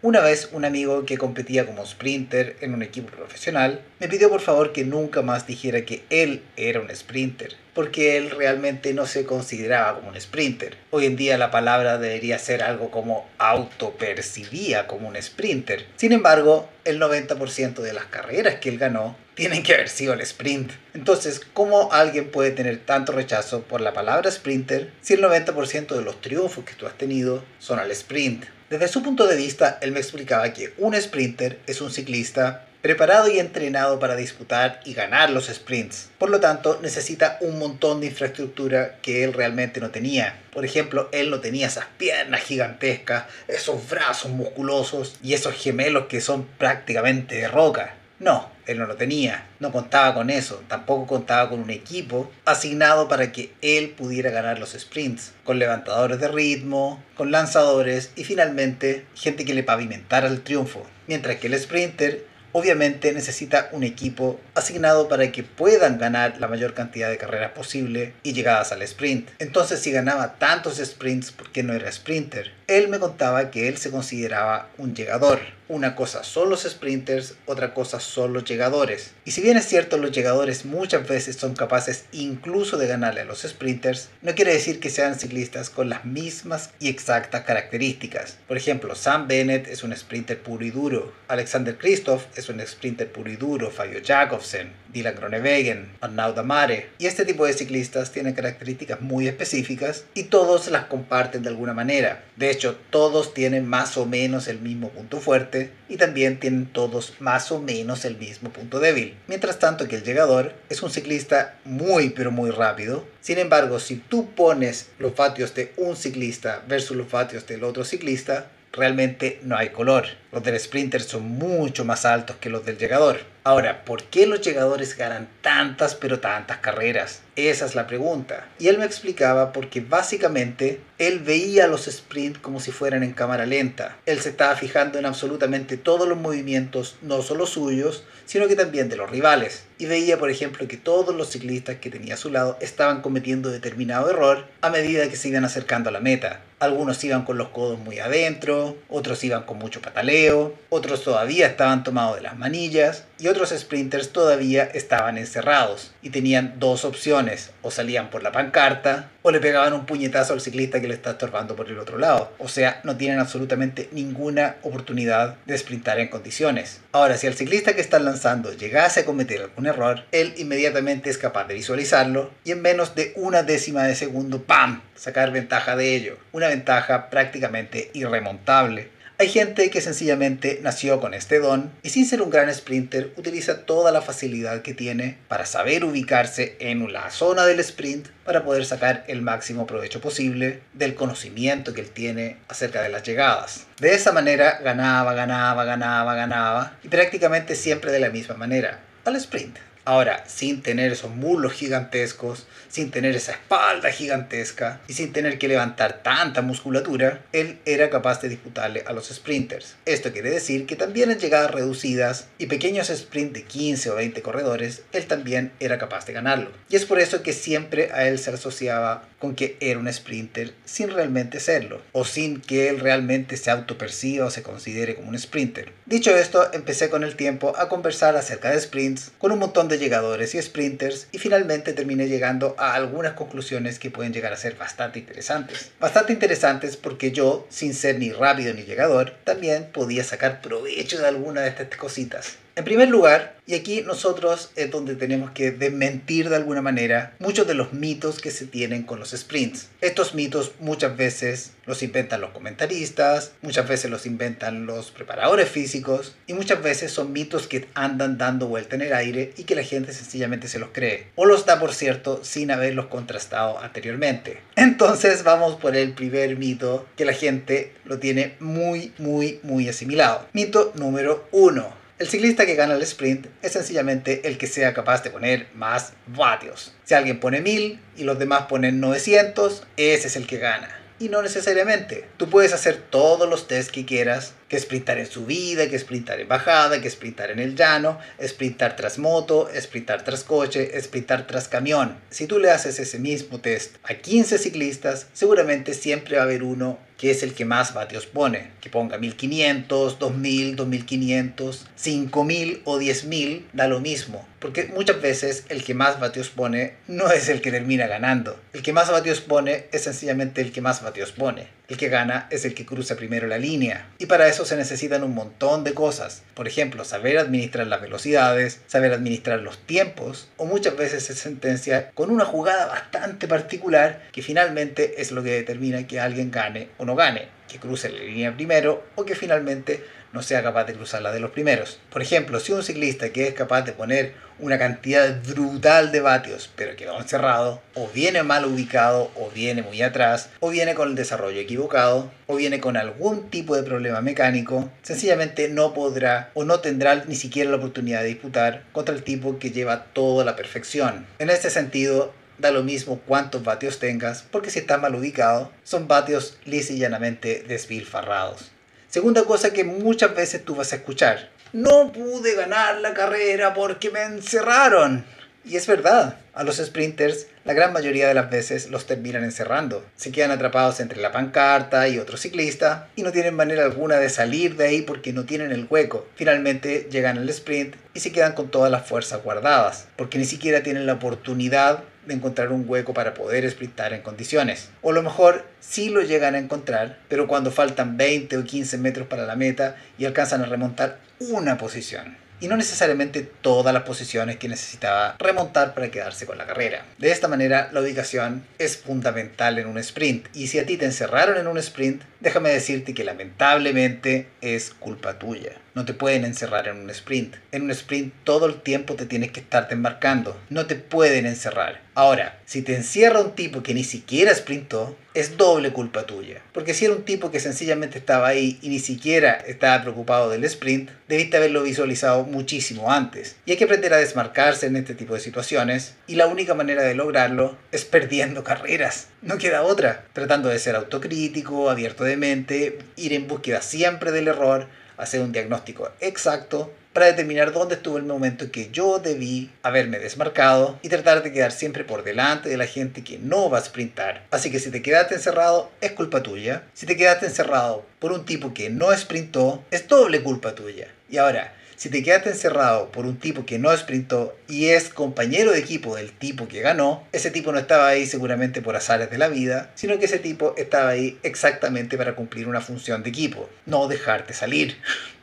Una vez un amigo que competía como sprinter en un equipo profesional me pidió por favor que nunca más dijera que él era un sprinter, porque él realmente no se consideraba como un sprinter. Hoy en día la palabra debería ser algo como autopercibía como un sprinter. Sin embargo, el 90% de las carreras que él ganó tienen que haber sido el sprint. Entonces, ¿cómo alguien puede tener tanto rechazo por la palabra sprinter si el 90% de los triunfos que tú has tenido son al sprint? Desde su punto de vista, él me explicaba que un sprinter es un ciclista preparado y entrenado para disputar y ganar los sprints. Por lo tanto, necesita un montón de infraestructura que él realmente no tenía. Por ejemplo, él no tenía esas piernas gigantescas, esos brazos musculosos y esos gemelos que son prácticamente de roca. No, él no lo tenía, no contaba con eso, tampoco contaba con un equipo asignado para que él pudiera ganar los sprints, con levantadores de ritmo, con lanzadores y finalmente gente que le pavimentara el triunfo. Mientras que el sprinter obviamente necesita un equipo asignado para que puedan ganar la mayor cantidad de carreras posible y llegadas al sprint. Entonces si ganaba tantos sprints, ¿por qué no era sprinter? Él me contaba que él se consideraba un llegador una cosa son los sprinters, otra cosa son los llegadores. Y si bien es cierto los llegadores muchas veces son capaces incluso de ganarle a los sprinters, no quiere decir que sean ciclistas con las mismas y exactas características. Por ejemplo, Sam Bennett es un sprinter puro y duro, Alexander Kristoff es un sprinter puro y duro, Fabio Jakobsen, Dylan Groenewegen, Arnaud Damare. Y este tipo de ciclistas tienen características muy específicas y todos las comparten de alguna manera. De hecho, todos tienen más o menos el mismo punto fuerte y también tienen todos más o menos el mismo punto débil. Mientras tanto que el llegador es un ciclista muy pero muy rápido. Sin embargo, si tú pones los vatios de un ciclista versus los vatios del otro ciclista, realmente no hay color. Los del sprinter son mucho más altos que los del llegador. Ahora, ¿por qué los llegadores ganan tantas pero tantas carreras? Esa es la pregunta. Y él me explicaba porque básicamente él veía los sprints como si fueran en cámara lenta. Él se estaba fijando en absolutamente todos los movimientos, no solo suyos, sino que también de los rivales. Y veía, por ejemplo, que todos los ciclistas que tenía a su lado estaban cometiendo determinado error a medida que se iban acercando a la meta. Algunos iban con los codos muy adentro, otros iban con mucho pataleo, otros todavía estaban tomados de las manillas y otros sprinters todavía estaban encerrados y tenían dos opciones, o salían por la pancarta o le pegaban un puñetazo al ciclista que le está estorbando por el otro lado. O sea, no tienen absolutamente ninguna oportunidad de sprintar en condiciones. Ahora, si el ciclista que está lanzando llegase a cometer algún error, él inmediatamente es capaz de visualizarlo y en menos de una décima de segundo, ¡pam!, sacar ventaja de ello. Una ventaja prácticamente irremontable hay gente que sencillamente nació con este don y sin ser un gran sprinter utiliza toda la facilidad que tiene para saber ubicarse en la zona del sprint para poder sacar el máximo provecho posible del conocimiento que él tiene acerca de las llegadas. De esa manera ganaba, ganaba, ganaba, ganaba y prácticamente siempre de la misma manera, al sprint. Ahora, sin tener esos muslos gigantescos, sin tener esa espalda gigantesca y sin tener que levantar tanta musculatura, él era capaz de disputarle a los sprinters. Esto quiere decir que también en llegadas reducidas y pequeños sprints de 15 o 20 corredores, él también era capaz de ganarlo. Y es por eso que siempre a él se asociaba con que era un sprinter sin realmente serlo, o sin que él realmente se autoperciba o se considere como un sprinter. Dicho esto, empecé con el tiempo a conversar acerca de sprints con un montón de llegadores y sprinters y finalmente terminé llegando a algunas conclusiones que pueden llegar a ser bastante interesantes. Bastante interesantes porque yo, sin ser ni rápido ni llegador, también podía sacar provecho de alguna de estas cositas. En primer lugar, y aquí nosotros es donde tenemos que desmentir de alguna manera muchos de los mitos que se tienen con los sprints. Estos mitos muchas veces los inventan los comentaristas, muchas veces los inventan los preparadores físicos y muchas veces son mitos que andan dando vuelta en el aire y que la gente sencillamente se los cree. O los da por cierto sin haberlos contrastado anteriormente. Entonces vamos por el primer mito que la gente lo tiene muy, muy, muy asimilado. Mito número uno el ciclista que gana el sprint es sencillamente el que sea capaz de poner más vatios. Si alguien pone 1000 y los demás ponen 900, ese es el que gana. Y no necesariamente. Tú puedes hacer todos los tests que quieras, que sprintar en subida, que sprintar en bajada, que sprintar en el llano, sprintar tras moto, sprintar tras coche, sprintar tras camión. Si tú le haces ese mismo test a 15 ciclistas, seguramente siempre va a haber uno que es el que más vatios pone. Que ponga 1500, 2000, 2500, 5000 o 10000, da lo mismo. Porque muchas veces el que más vatios pone no es el que termina ganando. El que más vatios pone es sencillamente el que más vatios pone. El que gana es el que cruza primero la línea. Y para eso se necesitan un montón de cosas. Por ejemplo, saber administrar las velocidades, saber administrar los tiempos, o muchas veces se sentencia con una jugada bastante particular que finalmente es lo que determina que alguien gane o no gane, que cruce la línea primero o que finalmente no sea capaz de cruzar la de los primeros. Por ejemplo, si un ciclista que es capaz de poner una cantidad brutal de vatios, pero quedó encerrado, o viene mal ubicado, o viene muy atrás, o viene con el desarrollo equivocado, o viene con algún tipo de problema mecánico, sencillamente no podrá o no tendrá ni siquiera la oportunidad de disputar contra el tipo que lleva toda la perfección. En este sentido, da lo mismo cuántos vatios tengas, porque si está mal ubicado, son vatios lisa y llanamente. Segunda cosa que muchas veces tú vas a escuchar. No pude ganar la carrera porque me encerraron. Y es verdad, a los sprinters la gran mayoría de las veces los terminan encerrando. Se quedan atrapados entre la pancarta y otro ciclista y no tienen manera alguna de salir de ahí porque no tienen el hueco. Finalmente llegan al sprint y se quedan con todas las fuerzas guardadas porque ni siquiera tienen la oportunidad de encontrar un hueco para poder sprintar en condiciones. O a lo mejor sí lo llegan a encontrar, pero cuando faltan 20 o 15 metros para la meta y alcanzan a remontar una posición y no necesariamente todas las posiciones que necesitaba remontar para quedarse con la carrera. De esta manera, la ubicación es fundamental en un sprint y si a ti te encerraron en un sprint, déjame decirte que lamentablemente es culpa tuya. No te pueden encerrar en un sprint. En un sprint todo el tiempo te tienes que estarte embarcando. No te pueden encerrar. Ahora, si te encierra un tipo que ni siquiera sprintó, es doble culpa tuya. Porque si era un tipo que sencillamente estaba ahí y ni siquiera estaba preocupado del sprint, debiste haberlo visualizado muchísimo antes. Y hay que aprender a desmarcarse en este tipo de situaciones. Y la única manera de lograrlo es perdiendo carreras. No queda otra. Tratando de ser autocrítico, abierto de mente, ir en búsqueda siempre del error, hacer un diagnóstico exacto para determinar dónde estuvo el momento en que yo debí haberme desmarcado y tratar de quedar siempre por delante de la gente que no va a sprintar. Así que si te quedaste encerrado, es culpa tuya. Si te quedaste encerrado por un tipo que no sprintó, es doble culpa tuya. Y ahora, si te quedaste encerrado por un tipo que no sprintó y es compañero de equipo del tipo que ganó, ese tipo no estaba ahí seguramente por azares de la vida, sino que ese tipo estaba ahí exactamente para cumplir una función de equipo, no dejarte salir.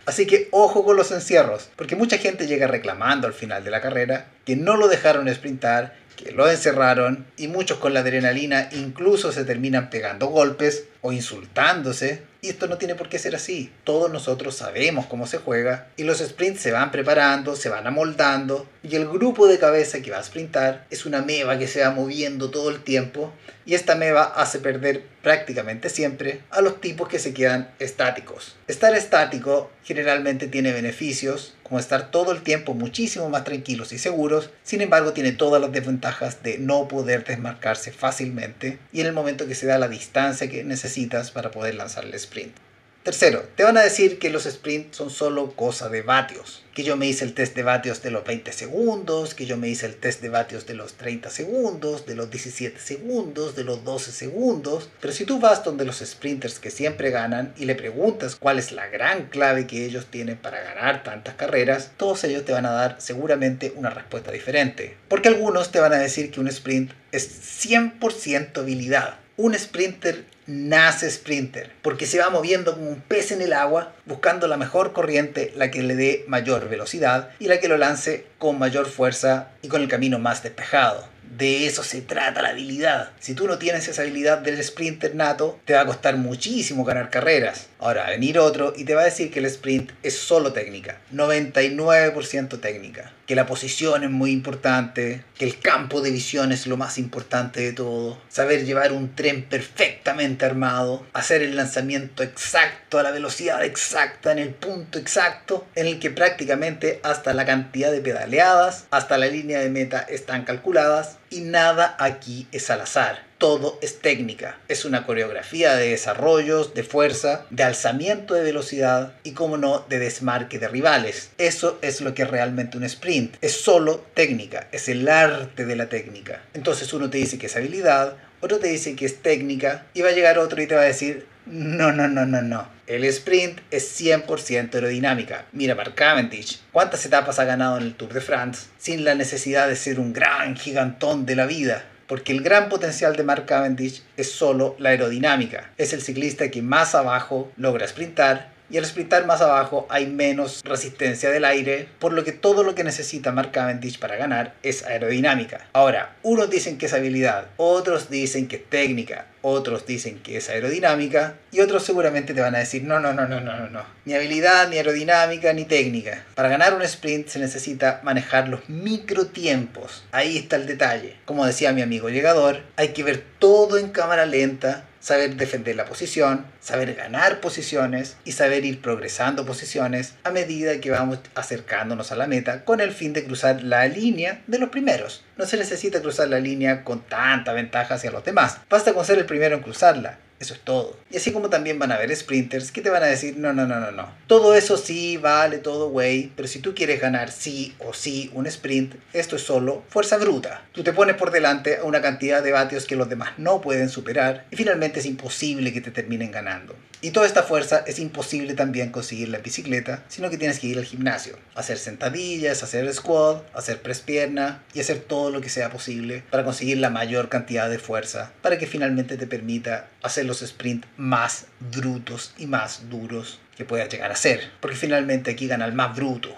Así que ojo con los encierros, porque mucha gente llega reclamando al final de la carrera que no lo dejaron sprintar, que lo encerraron y muchos con la adrenalina incluso se terminan pegando golpes o insultándose. Y esto no tiene por qué ser así. Todos nosotros sabemos cómo se juega y los sprints se van preparando, se van amoldando y el grupo de cabeza que va a sprintar es una meba que se va moviendo todo el tiempo y esta meba hace perder prácticamente siempre a los tipos que se quedan estáticos. Estar estático generalmente tiene beneficios como estar todo el tiempo muchísimo más tranquilos y seguros, sin embargo tiene todas las desventajas de no poder desmarcarse fácilmente y en el momento que se da la distancia que necesitas para poder lanzar el sprint. Tercero, te van a decir que los sprints son solo cosa de vatios. Que yo me hice el test de vatios de los 20 segundos, que yo me hice el test de vatios de los 30 segundos, de los 17 segundos, de los 12 segundos. Pero si tú vas donde los sprinters que siempre ganan y le preguntas cuál es la gran clave que ellos tienen para ganar tantas carreras, todos ellos te van a dar seguramente una respuesta diferente. Porque algunos te van a decir que un sprint es 100% habilidad. Un sprinter nace sprinter, porque se va moviendo como un pez en el agua, buscando la mejor corriente, la que le dé mayor velocidad y la que lo lance con mayor fuerza y con el camino más despejado. De eso se trata la habilidad. Si tú no tienes esa habilidad del sprinter nato, te va a costar muchísimo ganar carreras. Ahora, va a venir otro y te va a decir que el sprint es solo técnica, 99% técnica que la posición es muy importante, que el campo de visión es lo más importante de todo, saber llevar un tren perfectamente armado, hacer el lanzamiento exacto a la velocidad exacta en el punto exacto, en el que prácticamente hasta la cantidad de pedaleadas, hasta la línea de meta están calculadas y nada aquí es al azar todo es técnica. Es una coreografía de desarrollos, de fuerza, de alzamiento de velocidad y, como no, de desmarque de rivales. Eso es lo que es realmente un sprint. Es solo técnica, es el arte de la técnica. Entonces uno te dice que es habilidad, otro te dice que es técnica y va a llegar otro y te va a decir, no, no, no, no, no. El sprint es 100% aerodinámica. Mira Mark Cavendish, cuántas etapas ha ganado en el Tour de France sin la necesidad de ser un gran gigantón de la vida porque el gran potencial de Mark Cavendish es solo la aerodinámica. Es el ciclista que más abajo logra sprintar y al sprintar más abajo hay menos resistencia del aire, por lo que todo lo que necesita Mark Cavendish para ganar es aerodinámica. Ahora, unos dicen que es habilidad, otros dicen que es técnica, otros dicen que es aerodinámica y otros seguramente te van a decir no, no, no, no, no, no, no. Ni habilidad, ni aerodinámica, ni técnica. Para ganar un sprint se necesita manejar los microtiempos. Ahí está el detalle. Como decía mi amigo llegador, hay que ver todo en cámara lenta saber defender la posición, saber ganar posiciones y saber ir progresando posiciones a medida que vamos acercándonos a la meta con el fin de cruzar la línea de los primeros. No se necesita cruzar la línea con tanta ventaja hacia los demás, basta con ser el primero en cruzarla. Eso es todo. Y así como también van a haber sprinters que te van a decir, no, no, no, no, no. Todo eso sí, vale, todo güey, pero si tú quieres ganar sí o sí un sprint, esto es solo fuerza bruta. Tú te pones por delante a una cantidad de vatios que los demás no pueden superar y finalmente es imposible que te terminen ganando. Y toda esta fuerza es imposible también conseguirla en bicicleta, sino que tienes que ir al gimnasio, hacer sentadillas, hacer squat, hacer press pierna y hacer todo lo que sea posible para conseguir la mayor cantidad de fuerza para que finalmente te permita hacer los sprints más brutos y más duros que puedas llegar a ser. Porque finalmente aquí gana el más bruto,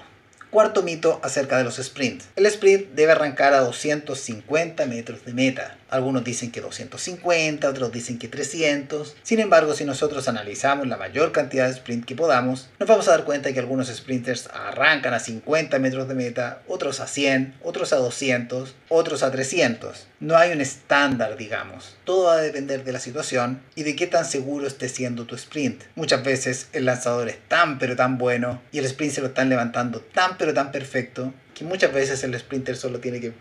Cuarto mito acerca de los sprints. El sprint debe arrancar a 250 metros de meta. Algunos dicen que 250, otros dicen que 300. Sin embargo, si nosotros analizamos la mayor cantidad de sprint que podamos, nos vamos a dar cuenta que algunos sprinters arrancan a 50 metros de meta, otros a 100, otros a 200, otros a 300. No hay un estándar, digamos. Todo va a depender de la situación y de qué tan seguro esté siendo tu sprint. Muchas veces el lanzador es tan pero tan bueno y el sprint se lo están levantando tan pero tan perfecto que muchas veces el sprinter solo tiene que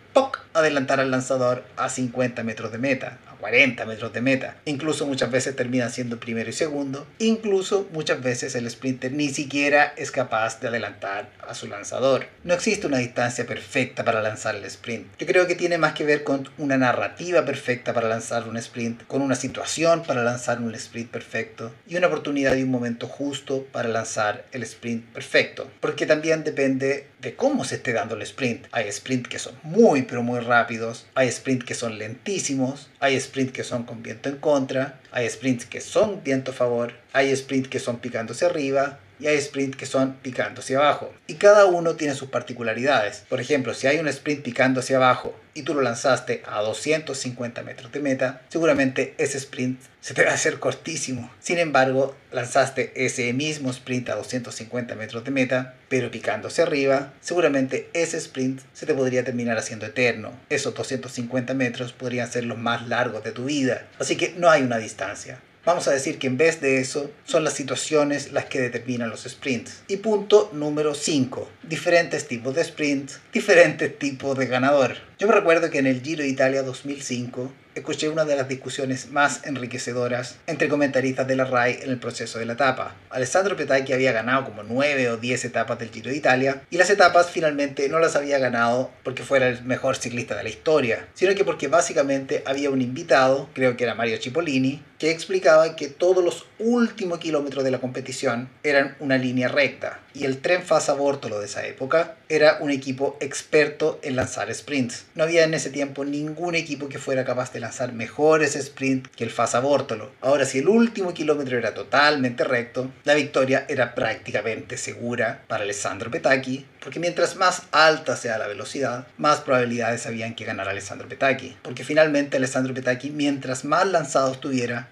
adelantar al lanzador a 50 metros de meta, a 40 metros de meta. Incluso muchas veces terminan siendo primero y segundo. Incluso muchas veces el sprinter ni siquiera es capaz de adelantar a su lanzador. No existe una distancia perfecta para lanzar el sprint. Yo creo que tiene más que ver con una narrativa perfecta para lanzar un sprint, con una situación para lanzar un sprint perfecto y una oportunidad y un momento justo para lanzar el sprint perfecto. Porque también depende cómo se esté dando el sprint. Hay sprint que son muy pero muy rápidos, hay sprint que son lentísimos, hay sprint que son con viento en contra, hay sprints que son viento a favor, hay sprint que son picándose arriba, y hay sprint que son picando hacia abajo. Y cada uno tiene sus particularidades. Por ejemplo, si hay un sprint picando hacia abajo y tú lo lanzaste a 250 metros de meta, seguramente ese sprint se te va a hacer cortísimo. Sin embargo, lanzaste ese mismo sprint a 250 metros de meta, pero picando hacia arriba, seguramente ese sprint se te podría terminar haciendo eterno. Esos 250 metros podrían ser los más largos de tu vida. Así que no hay una distancia. Vamos a decir que en vez de eso son las situaciones las que determinan los sprints. Y punto número 5. Diferentes tipos de sprints, diferentes tipos de ganador. Yo me recuerdo que en el Giro de Italia 2005 escuché una de las discusiones más enriquecedoras entre comentaristas de la RAI en el proceso de la etapa. Alessandro Petacchi había ganado como 9 o 10 etapas del Giro de Italia y las etapas finalmente no las había ganado porque fuera el mejor ciclista de la historia, sino que porque básicamente había un invitado, creo que era Mario Cipollini, que explicaba que todos los últimos kilómetros de la competición eran una línea recta y el tren Fasa Bortolo de esa época era un equipo experto en lanzar sprints. No había en ese tiempo ningún equipo que fuera capaz de lanzar mejores sprints que el Fasa Bortolo. Ahora, si el último kilómetro era totalmente recto, la victoria era prácticamente segura para Alessandro Petacchi, porque mientras más alta sea la velocidad, más probabilidades habían que ganar Alessandro Petacchi. Porque finalmente Alessandro Petacchi, mientras más lanzado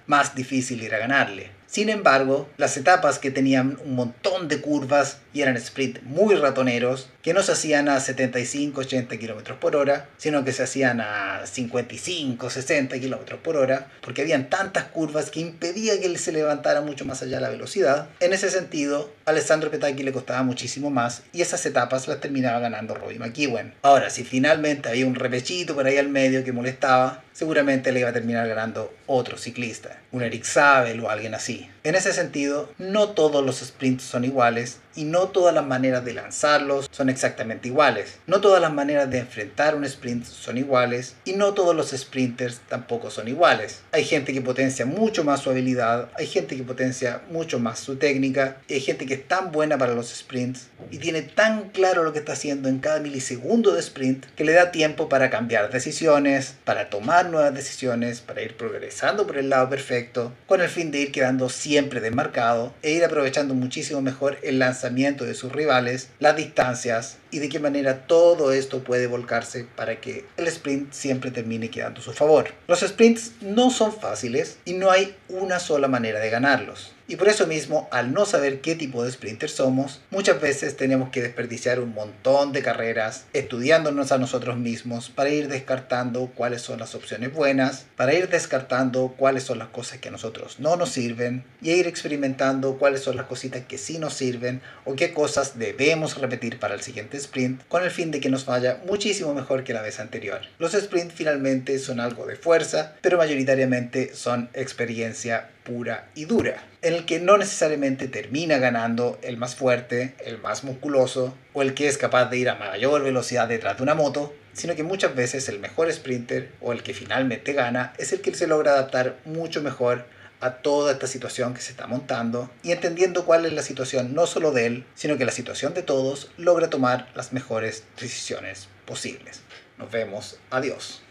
más difícil era ganarle. Sin embargo, las etapas que tenían un montón de curvas y eran sprint muy ratoneros, que no se hacían a 75-80 km por hora, sino que se hacían a 55-60 km por hora, porque habían tantas curvas que impedía que él se levantara mucho más allá la velocidad. En ese sentido, a Alessandro Petacchi le costaba muchísimo más y esas etapas las terminaba ganando Robbie McEwen. Ahora, si finalmente había un repechito por ahí al medio que molestaba, seguramente le iba a terminar ganando otro ciclista, un Eric Sabel o alguien así. En ese sentido, no todos los sprints son iguales y no todas las maneras de lanzarlos son exactamente iguales. No todas las maneras de enfrentar un sprint son iguales y no todos los sprinters tampoco son iguales. Hay gente que potencia mucho más su habilidad, hay gente que potencia mucho más su técnica hay gente que es tan buena para los sprints y tiene tan claro lo que está haciendo en cada milisegundo de sprint que le da tiempo para cambiar decisiones, para tomar nuevas decisiones, para ir progresando por el lado perfecto, con el fin de ir quedando siempre desmarcado e ir aprovechando muchísimo mejor el lanzamiento de sus rivales, las distancias y de qué manera todo esto puede volcarse para que el sprint siempre termine quedando a su favor. Los sprints no son fáciles y no hay una sola manera de ganarlos. Y por eso mismo, al no saber qué tipo de sprinter somos, muchas veces tenemos que desperdiciar un montón de carreras estudiándonos a nosotros mismos para ir descartando cuáles son las opciones buenas, para ir descartando cuáles son las cosas que a nosotros no nos sirven y ir experimentando cuáles son las cositas que sí nos sirven o qué cosas debemos repetir para el siguiente sprint con el fin de que nos vaya muchísimo mejor que la vez anterior. Los sprints finalmente son algo de fuerza, pero mayoritariamente son experiencia pura y dura, en el que no necesariamente termina ganando el más fuerte, el más musculoso o el que es capaz de ir a mayor velocidad detrás de una moto, sino que muchas veces el mejor sprinter o el que finalmente gana es el que se logra adaptar mucho mejor a toda esta situación que se está montando y entendiendo cuál es la situación no solo de él, sino que la situación de todos logra tomar las mejores decisiones posibles. Nos vemos, adiós.